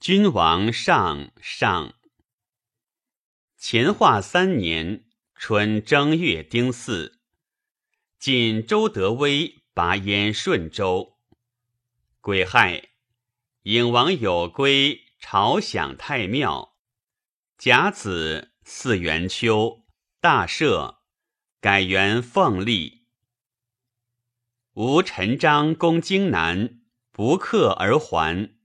君王上上。乾化三年春正月丁巳，晋周德威拔燕顺州。癸亥，颖王有归朝享太庙。甲子，四元秋，大赦，改元凤历。吴陈章攻荆南，不克而还。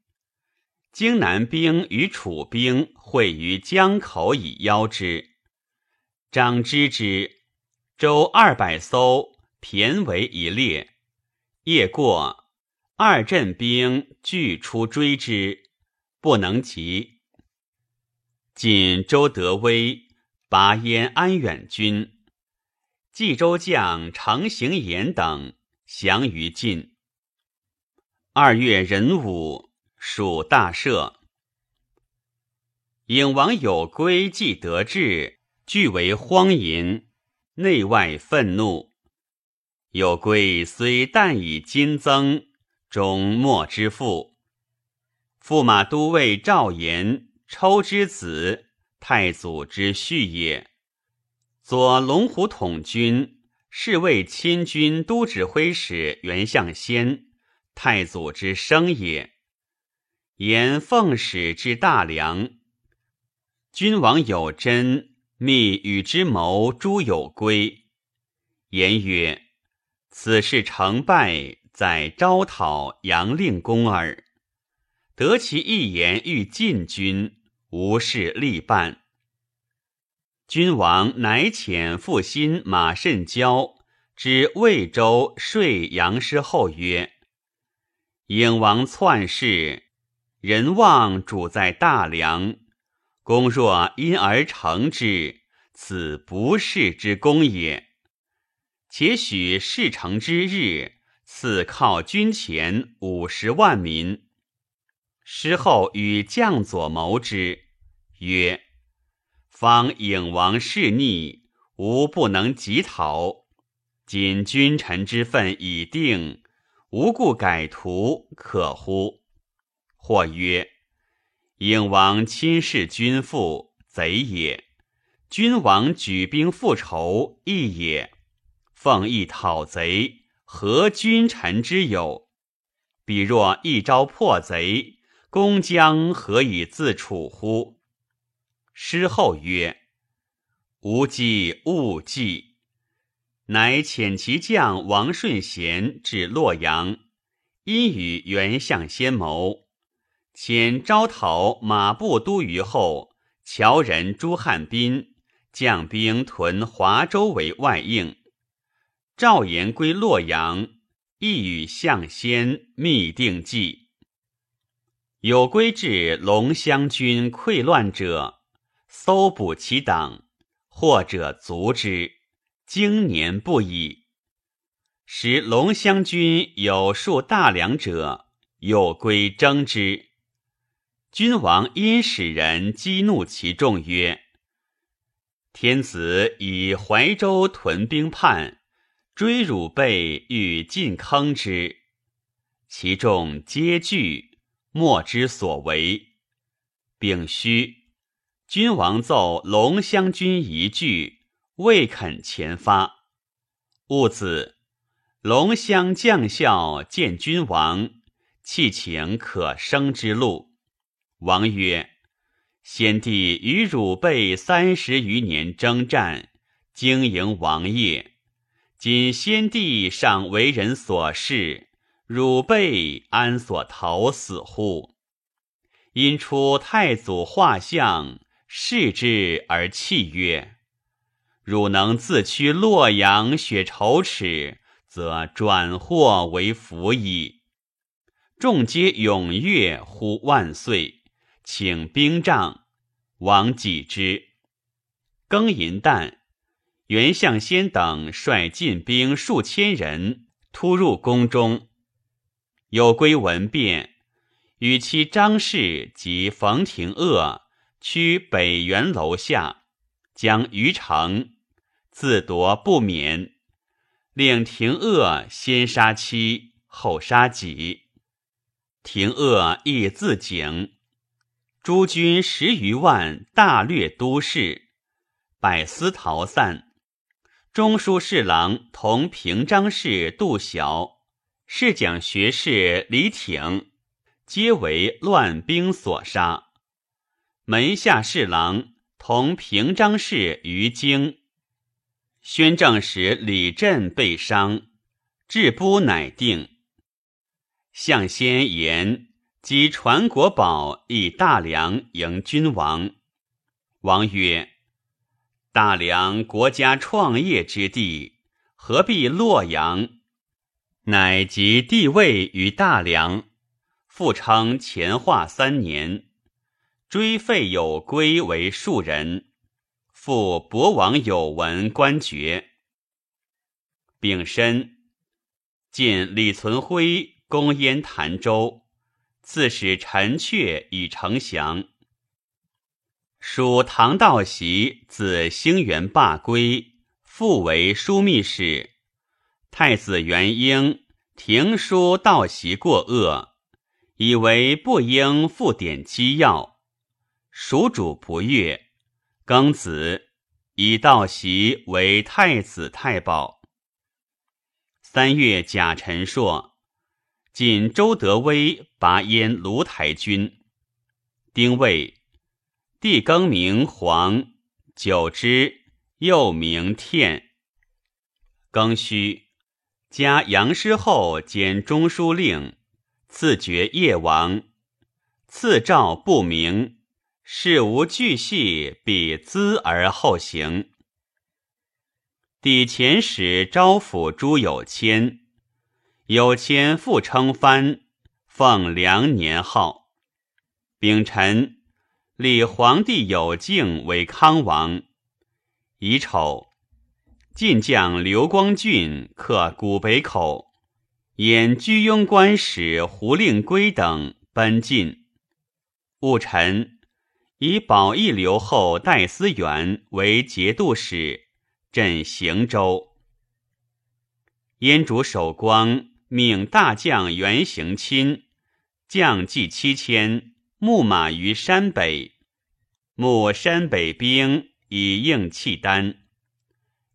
荆南兵与楚兵会于江口以邀之。张知之，舟二百艘，骈为一列。夜过，二镇兵俱出追之，不能及。晋周德威拔燕安远军，冀州将程行言等降于晋。二月壬午。属大赦，颖王有归，既得志，俱为荒淫，内外愤怒。有归虽旦以金增，终莫之父。驸马都尉赵延，抽之子，太祖之婿也。左龙虎统军，侍卫亲军都指挥使袁象先，太祖之生也。言奉使之大梁，君王有真，密与之谋诸有归。言曰：“此事成败，在招讨杨令公耳。得其一言，欲进军，无事力办。”君王乃遣复心马慎交之魏州说杨师后曰：“颖王篡世。”人望主在大梁，公若因而成之，此不世之功也。且许事成之日，赐犒军前五十万民。师后与将佐谋之，曰：“方颖王弑逆，吾不能及讨。今君臣之分已定，无故改图，可乎？”或曰：“颖王亲视君父，贼也；君王举兵复仇，义也。奉义讨贼，何君臣之有？彼若一朝破贼，公将何以自处乎？”师后曰：“吾计勿计。”乃遣其将王顺贤至洛阳，因与袁相先谋。遣招讨马步都虞后，乔人朱汉斌将兵屯华州为外应。赵延归洛阳，亦与相先密定计。有归至龙乡军溃乱者，搜捕其党，或者卒之，经年不已。时龙乡军有数大梁者，有归征之。君王因使人激怒其众曰：“天子以怀州屯兵叛，追汝辈欲进坑之，其众皆惧，莫之所为。丙戌，君王奏龙乡军一句，未肯前发。戊子，龙乡将校见君王，弃请可生之路。”王曰：“先帝与汝辈三十余年征战，经营王业。今先帝尚为人所事，汝辈安所逃死乎？因出太祖画像，视之而泣曰：‘汝能自驱洛阳，雪仇耻，则转祸为福矣。’众皆踊跃，呼万岁。”请兵仗，王己之。庚寅旦，袁相先等率进兵数千人突入宫中。有归闻变，与其张氏及冯廷鄂趋北园楼下，将于城，自夺不免。令廷鄂先杀妻，后杀己。廷鄂亦自警。诸军十余万，大掠都市，百司逃散。中书侍郎同平章事杜晓、侍讲学士李挺，皆为乱兵所杀。门下侍郎同平章事于京，宣政使李振被伤，治不乃定。相先言及传国宝以大梁迎君王，王曰。大梁国家创业之地，何必洛阳？乃即帝位于大梁，复称乾化三年，追废有归为庶人，复博王有文官爵。丙申，晋李存辉攻燕潭州，自使陈阙以丞降。属唐道习自兴元罢归，复为枢密使。太子元婴停书道习过恶，以为不应复典机要。蜀主不悦，庚子以道习为太子太保。三月甲辰朔，晋周德威拔燕卢台军。丁未。帝更名黄，久之，又名天。庚戌，加杨师厚兼中书令，赐爵叶王。赐诏不明，事无巨细，必咨而后行。帝遣使招抚诸有谦，有谦复称藩，奉良年号。丙辰。立皇帝有敬为康王。乙丑，晋将刘光俊克古北口，引居庸官使胡令圭等奔晋。戊辰，以保义留后戴思源为节度使，镇行州。燕主守光命大将袁行钦将计七千。牧马于山北，牧山北兵以应契丹。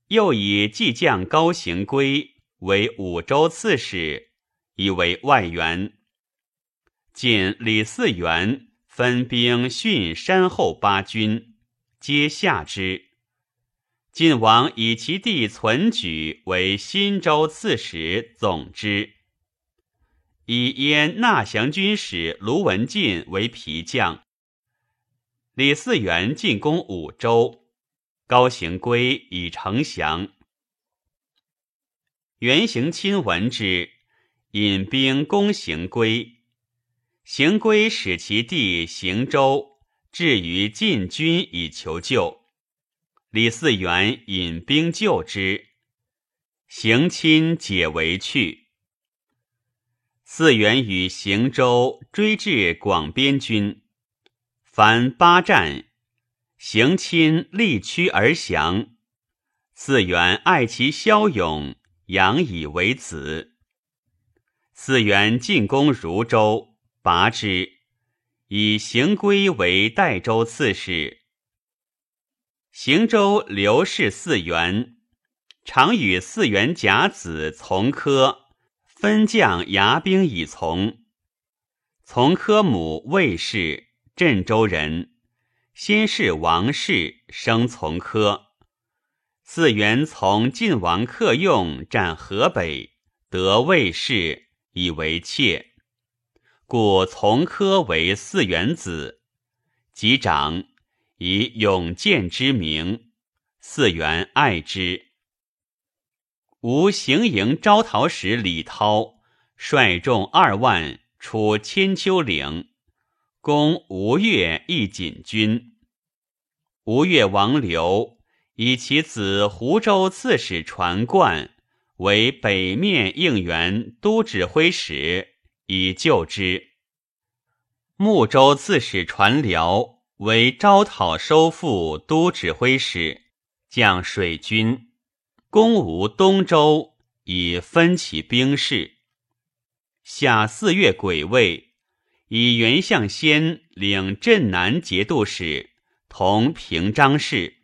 又以计将高行归为五州刺史，以为外援。晋李嗣源分兵训山后八军，皆下之。晋王以其弟存举为新州刺史，总之。以燕纳降军使卢文进为皮将。李嗣源进攻五州，高行归以城降。袁行钦闻之，引兵攻行归。行归使其弟行州至于晋军以求救，李嗣源引兵救之，行亲解围去。嗣源与行州追至广边军，凡八战，行亲力屈而降。嗣源爱其骁勇，养以为子。嗣源进攻汝州，拔之，以行归为代州刺史。行州刘氏四元，常与四元甲子从科。分将牙兵以从，从科母魏氏，镇州人，先是王氏，生从科。四元从晋王客用，占河北，得魏氏，以为妾，故从科为四元子。及长，以永建之名，四元爱之。吴行营招讨使李涛率众二万出千秋岭，攻吴越一锦军。吴越王刘以其子湖州刺史传贯为北面应援都指挥使，以救之。睦州刺史传辽为招讨收复都指挥使，将水军。攻吴东州，以分其兵士。夏四月癸未，以袁相先领镇南节度使，同平章事。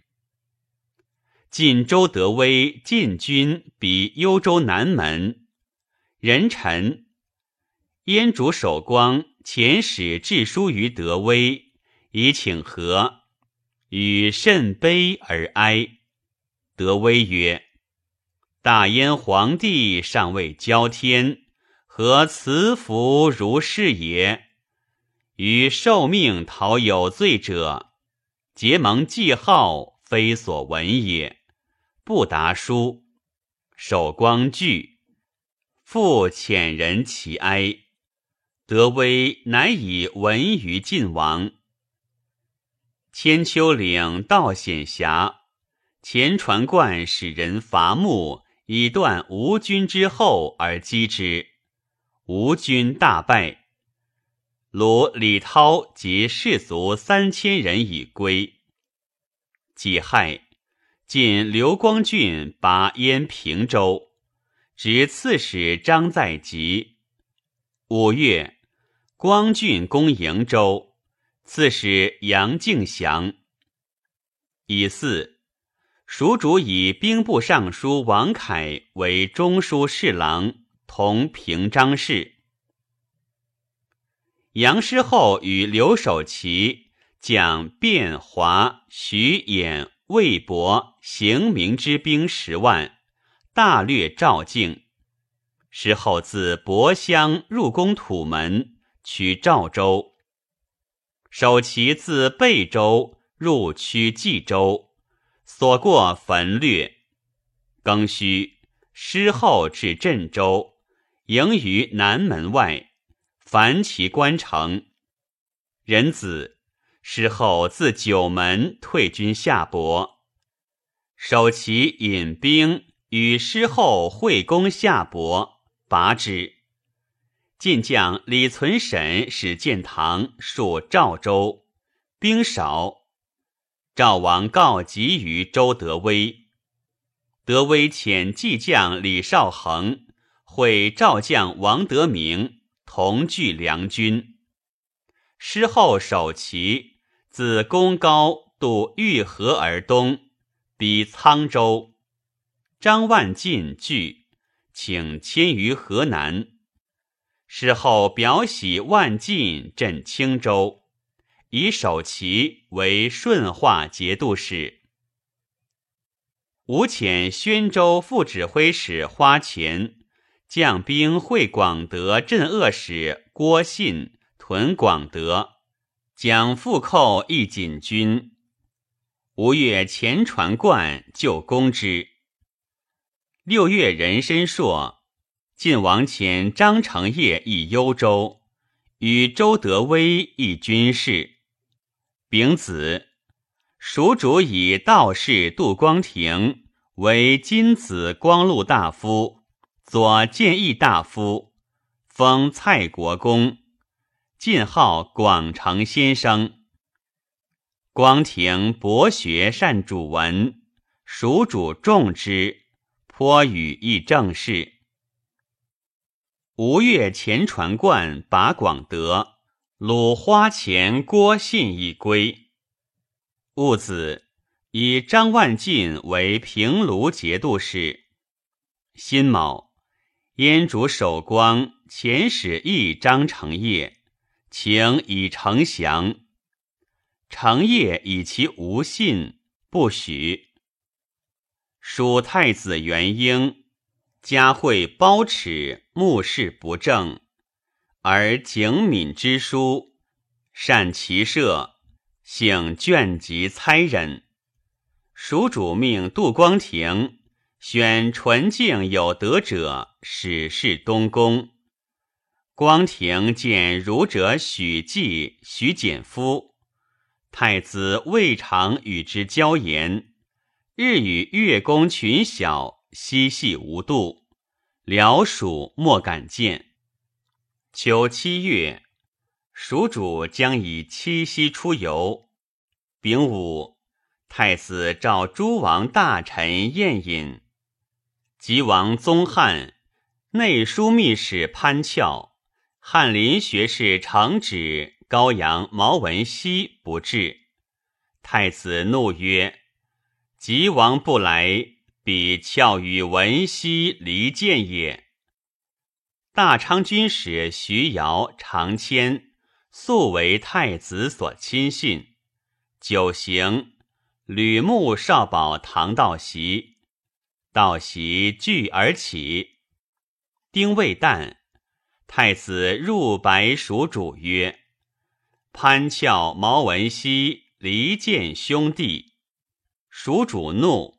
晋周德威进军比幽州南门，人臣燕主守光遣使致书于德威，以请和，与甚悲而哀。德威曰：“大燕皇帝尚未交天，何辞服如是也？与受命讨有罪者，结盟记号，非所闻也。”不答书，守光惧，复遣人其哀。德威乃以闻于晋王。千秋岭道险狭，前传贯使人伐木，以断吴军之后而击之。吴军大败，鲁李涛及士卒三千人已归。己亥。晋刘光俊拔燕平州，执刺史张在吉。五月，光俊攻瀛州，刺史杨敬祥。乙巳，蜀主以兵部尚书王凯为中书侍郎，同平章事。杨师厚与刘守奇、蒋卞华、徐衍。魏博行明之兵十万，大略赵境。师后自博乡入攻土门，取赵州。守其自贝州入驱冀州，所过焚掠。庚戌，师后至镇州，营于南门外，凡其关城。人子。师后自九门退军下博，守其引兵与师后会攻下博，拔之。晋将李存审使建唐戍赵州，兵少。赵王告急于周德威，德威遣骑将李少恒会赵将王德明同聚梁军，师后守其。自宫高渡御河而东，逼沧州。张万进拒，请迁于河南。事后表喜万进镇青州，以守其为顺化节度使。吴遣宣州副指挥使花钱将兵会广德镇遏使郭信屯广德。将复寇一锦军，吴越前传贯就攻之。六月壬申朔，晋王遣张承业以幽州，与周德威议军事。丙子，蜀主以道士杜光庭为金子光禄大夫、左谏议大夫，封蔡国公。晋号广成先生，光庭博学善主文，蜀主重之，颇与议政事。吴越前传贯拔广德，鲁花钱郭信已归。戊子，以张万进为平卢节度使。辛卯，燕主守光遣使议张承业。请以丞降，成业以其无信，不许。蜀太子元婴嘉惠褒耻，目视不正，而景敏之书，善骑射，性倦疾猜忍。蜀主命杜光庭选纯净有德者，使侍东宫。光庭见儒者许季、许简夫，太子未尝与之交言，日与乐公群小嬉戏无度，辽蜀莫敢见。秋七月，蜀主将以七夕出游。丙午，太子召诸王大臣宴饮。吉王宗翰、内枢密使潘翘。翰林学士承旨高阳毛文熙不至，太子怒曰：“吉王不来，比翘与文熙离间也。”大昌军使徐瑶、常谦素为太子所亲信，九行吕穆少保唐道习，道习惧而起。丁未旦，太子入白蜀主曰：“潘翘、毛文熙离间兄弟。”蜀主怒，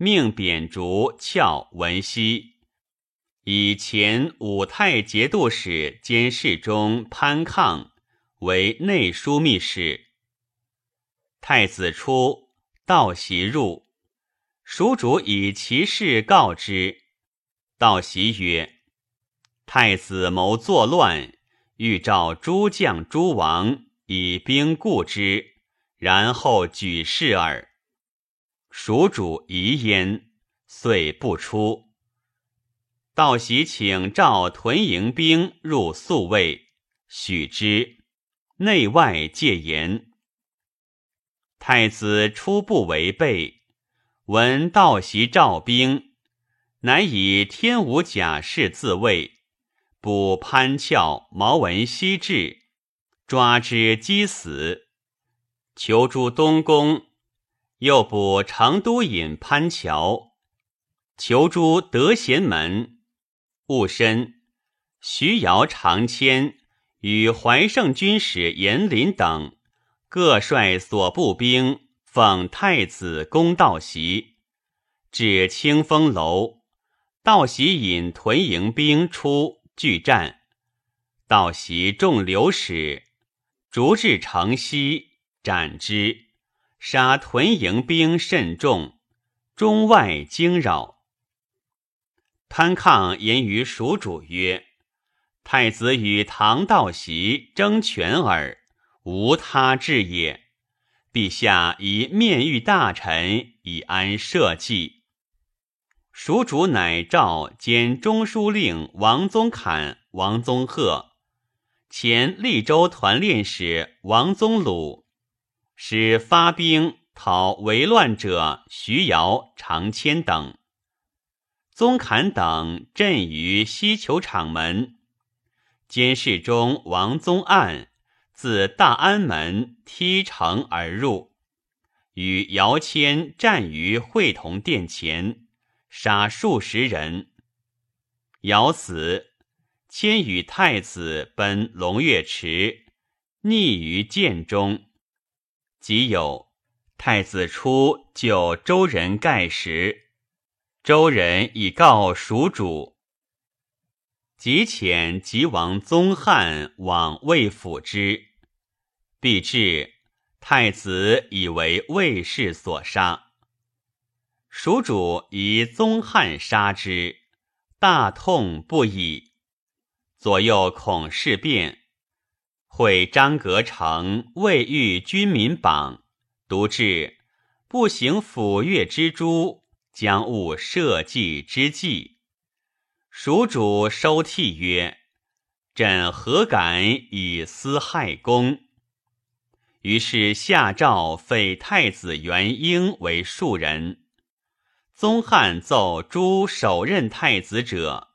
命贬逐翘、文熙。以前武太节度使兼侍中潘抗为内枢密使。太子出，道袭入，蜀主以其事告之。道袭曰：“太子谋作乱，欲召诸将诸王以兵固之，然后举事耳。”蜀主疑焉，遂不出。道喜请召屯营兵入宿卫，许之，内外戒严。太子初不违背，闻道习召兵，乃以天武甲士自卫，捕潘峭、毛文熙至，抓之击死，求诸东宫，又捕成都尹潘乔，求诸德贤门。戊申，徐瑶、常谦与怀胜军使严林等各率所部兵奉太子公道袭，至清风楼，道袭引屯营兵出拒战，道袭众流矢，逐至城西，斩之，杀屯营兵甚众，中外惊扰。潘抗言于蜀主曰：“太子与唐道习争权耳，无他志也。陛下以面谕大臣，以安社稷。”蜀主乃召兼中书令王宗侃、王宗贺，前利州团练使王宗鲁，使发兵讨为乱者徐瑶、常谦等。宗侃等阵于西球场门，监视中王宗案自大安门踢城而入，与姚谦战于会同殿前，杀数十人。姚死，谦与太子奔龙跃池，溺于涧中。即有太子出救周人盖时。周人以告蜀主，即遣即王宗汉往魏府之，必至，太子以为魏氏所杀。蜀主以宗汉杀之，大痛不已，左右恐事变，会张阁成未遇军民榜，独至不行抚越之诛。将误社稷之计，蜀主收涕曰：“朕何敢以私害公？”于是下诏废太子元婴为庶人。宗翰奏诸首任太子者，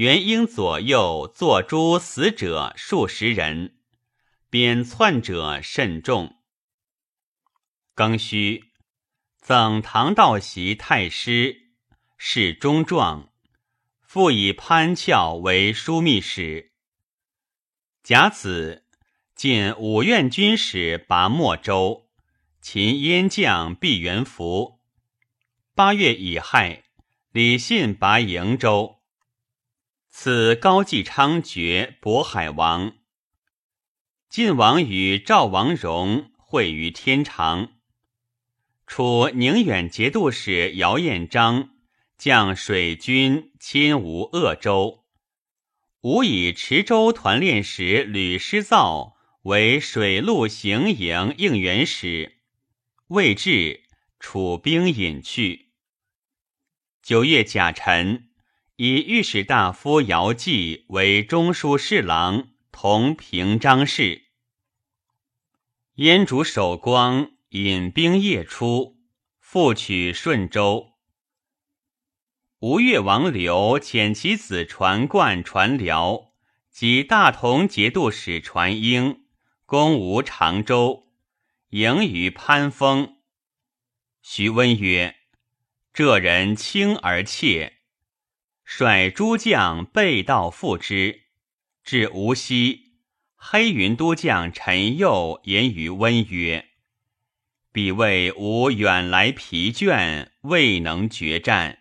元婴左右坐诸死者数十人，贬篡者甚众。庚戌。赠唐道习太师，侍中状，复以潘翘为枢密使。甲子，进五院军使拔莫州，秦燕将毕元福。八月乙亥，李信拔瀛州，赐高继昌爵渤海王。晋王与赵王荣会于天长。楚宁远节度使姚彦章将水军侵吴鄂州，吴以池州团练使吕师造为水陆行营应援使，未至，楚兵引去。九月甲辰，以御史大夫姚继为中书侍郎，同平章事。燕主守光引兵夜出，复取顺州。吴越王刘遣其子传冠、传辽及大同节度使传英攻吴常州，迎于潘丰。徐温曰：“这人轻而怯。”率诸将背道复之，至无锡，黑云都将陈佑言于温曰：“彼谓吾远来疲倦，未能决战，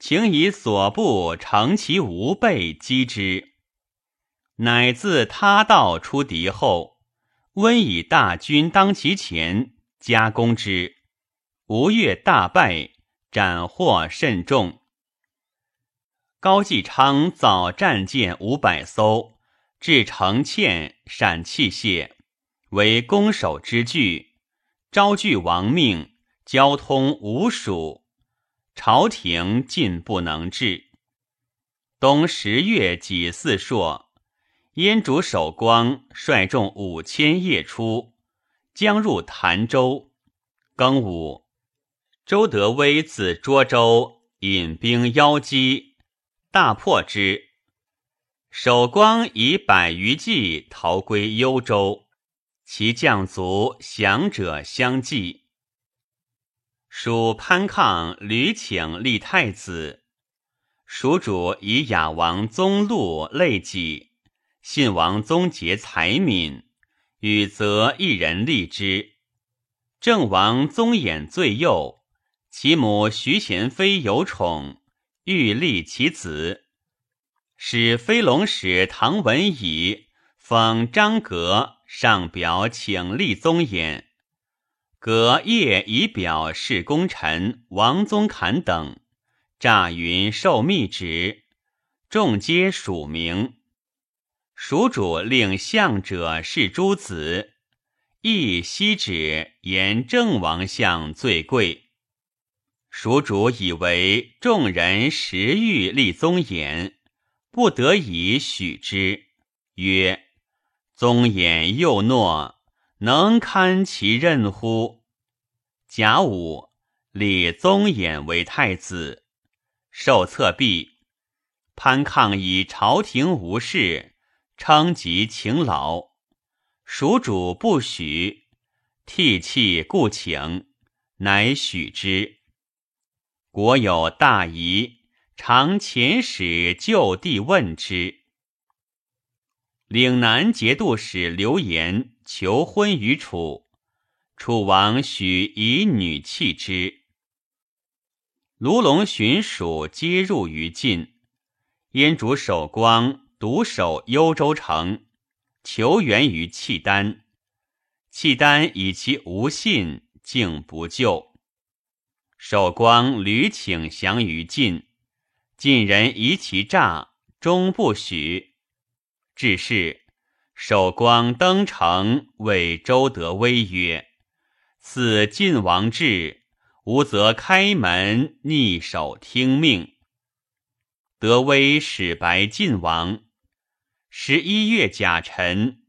请以所部乘其无备击之。”乃自他道出敌后，温以大军当其前，加攻之，吴越大败，斩获甚众。高继昌造战舰五百艘，制成堑，闪器械，为攻守之具，招拒亡命，交通无属，朝廷尽不能治。冬十月己巳朔，燕主守光率众五千夜出，将入潭州。庚午，周德威自涿州引兵邀击。大破之，守光以百余骑逃归幽州，其将卒降者相继。蜀潘抗屡请立太子，蜀主以雅王宗禄累己，信王宗杰才敏，与则一人立之。郑王宗衍最幼，其母徐贤妃有宠。欲立其子，使飞龙使唐文以封张阁上表请立宗衍，阁夜以表示功臣王宗侃等，诈云受密旨，众皆署名。蜀主令相者是诸子，亦悉旨言郑王相最贵。蜀主以为众人实欲立宗衍，不得已许之，曰：“宗衍幼懦，能堪其任乎？”甲午，立宗衍为太子。受册毕，潘抗以朝廷无事，称疾请劳。蜀主不许，涕泣故请，乃许之。国有大疑，常遣使就地问之。岭南节度使刘言求婚于楚，楚王许以女弃之。卢龙巡属皆入于晋，燕主守光独守幽州城，求援于契丹。契丹以其无信，竟不救。守光屡请降于晋，晋人疑其诈，终不许。至是，守光登城，谓周德威曰：“此晋王志，吾则开门逆守听命。”德威使白晋王。十一月甲辰，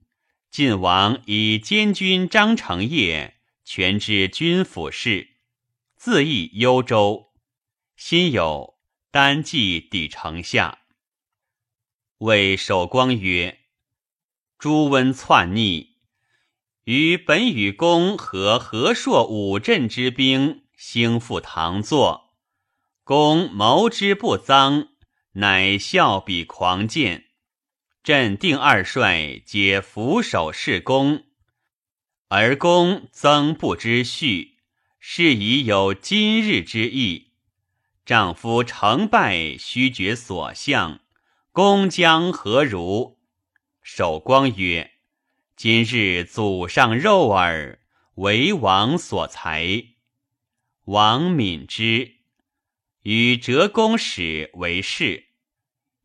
晋王以监军张承业权知军府事。自诣幽州，心有单骑抵城下，谓守光曰：“朱温篡逆，于本与公和和硕五镇之兵兴复唐作，公谋之不臧，乃笑比狂见。镇定二帅皆俯首事公，而公曾不知序。”是以有今日之意。丈夫成败须决所向，公将何如？守光曰：“今日祖上肉耳，为王所裁。”王敏之与折公使为士，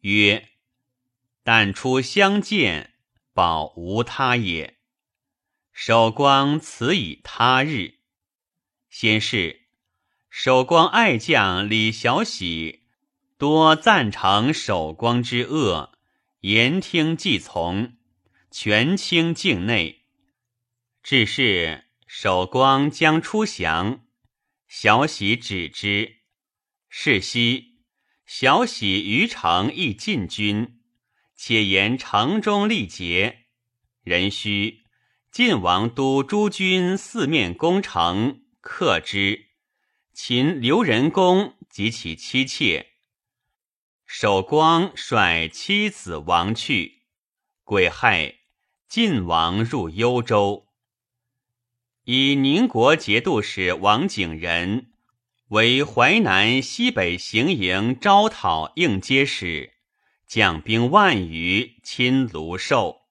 曰：“但出相见，保无他也。”守光辞以他日。先是，守光爱将李小喜多赞成守光之恶，言听计从，权倾境内。至是守光将出降，小喜止之。是夕，小喜于城亦进军，且言城中力竭，人须晋王都诸军四面攻城，克之。秦刘仁公及其妻妾。守光率妻子亡去，癸亥，晋王入幽州。以宁国节度使王景仁为淮南西北行营招讨应接使，将兵万余，侵卢寿。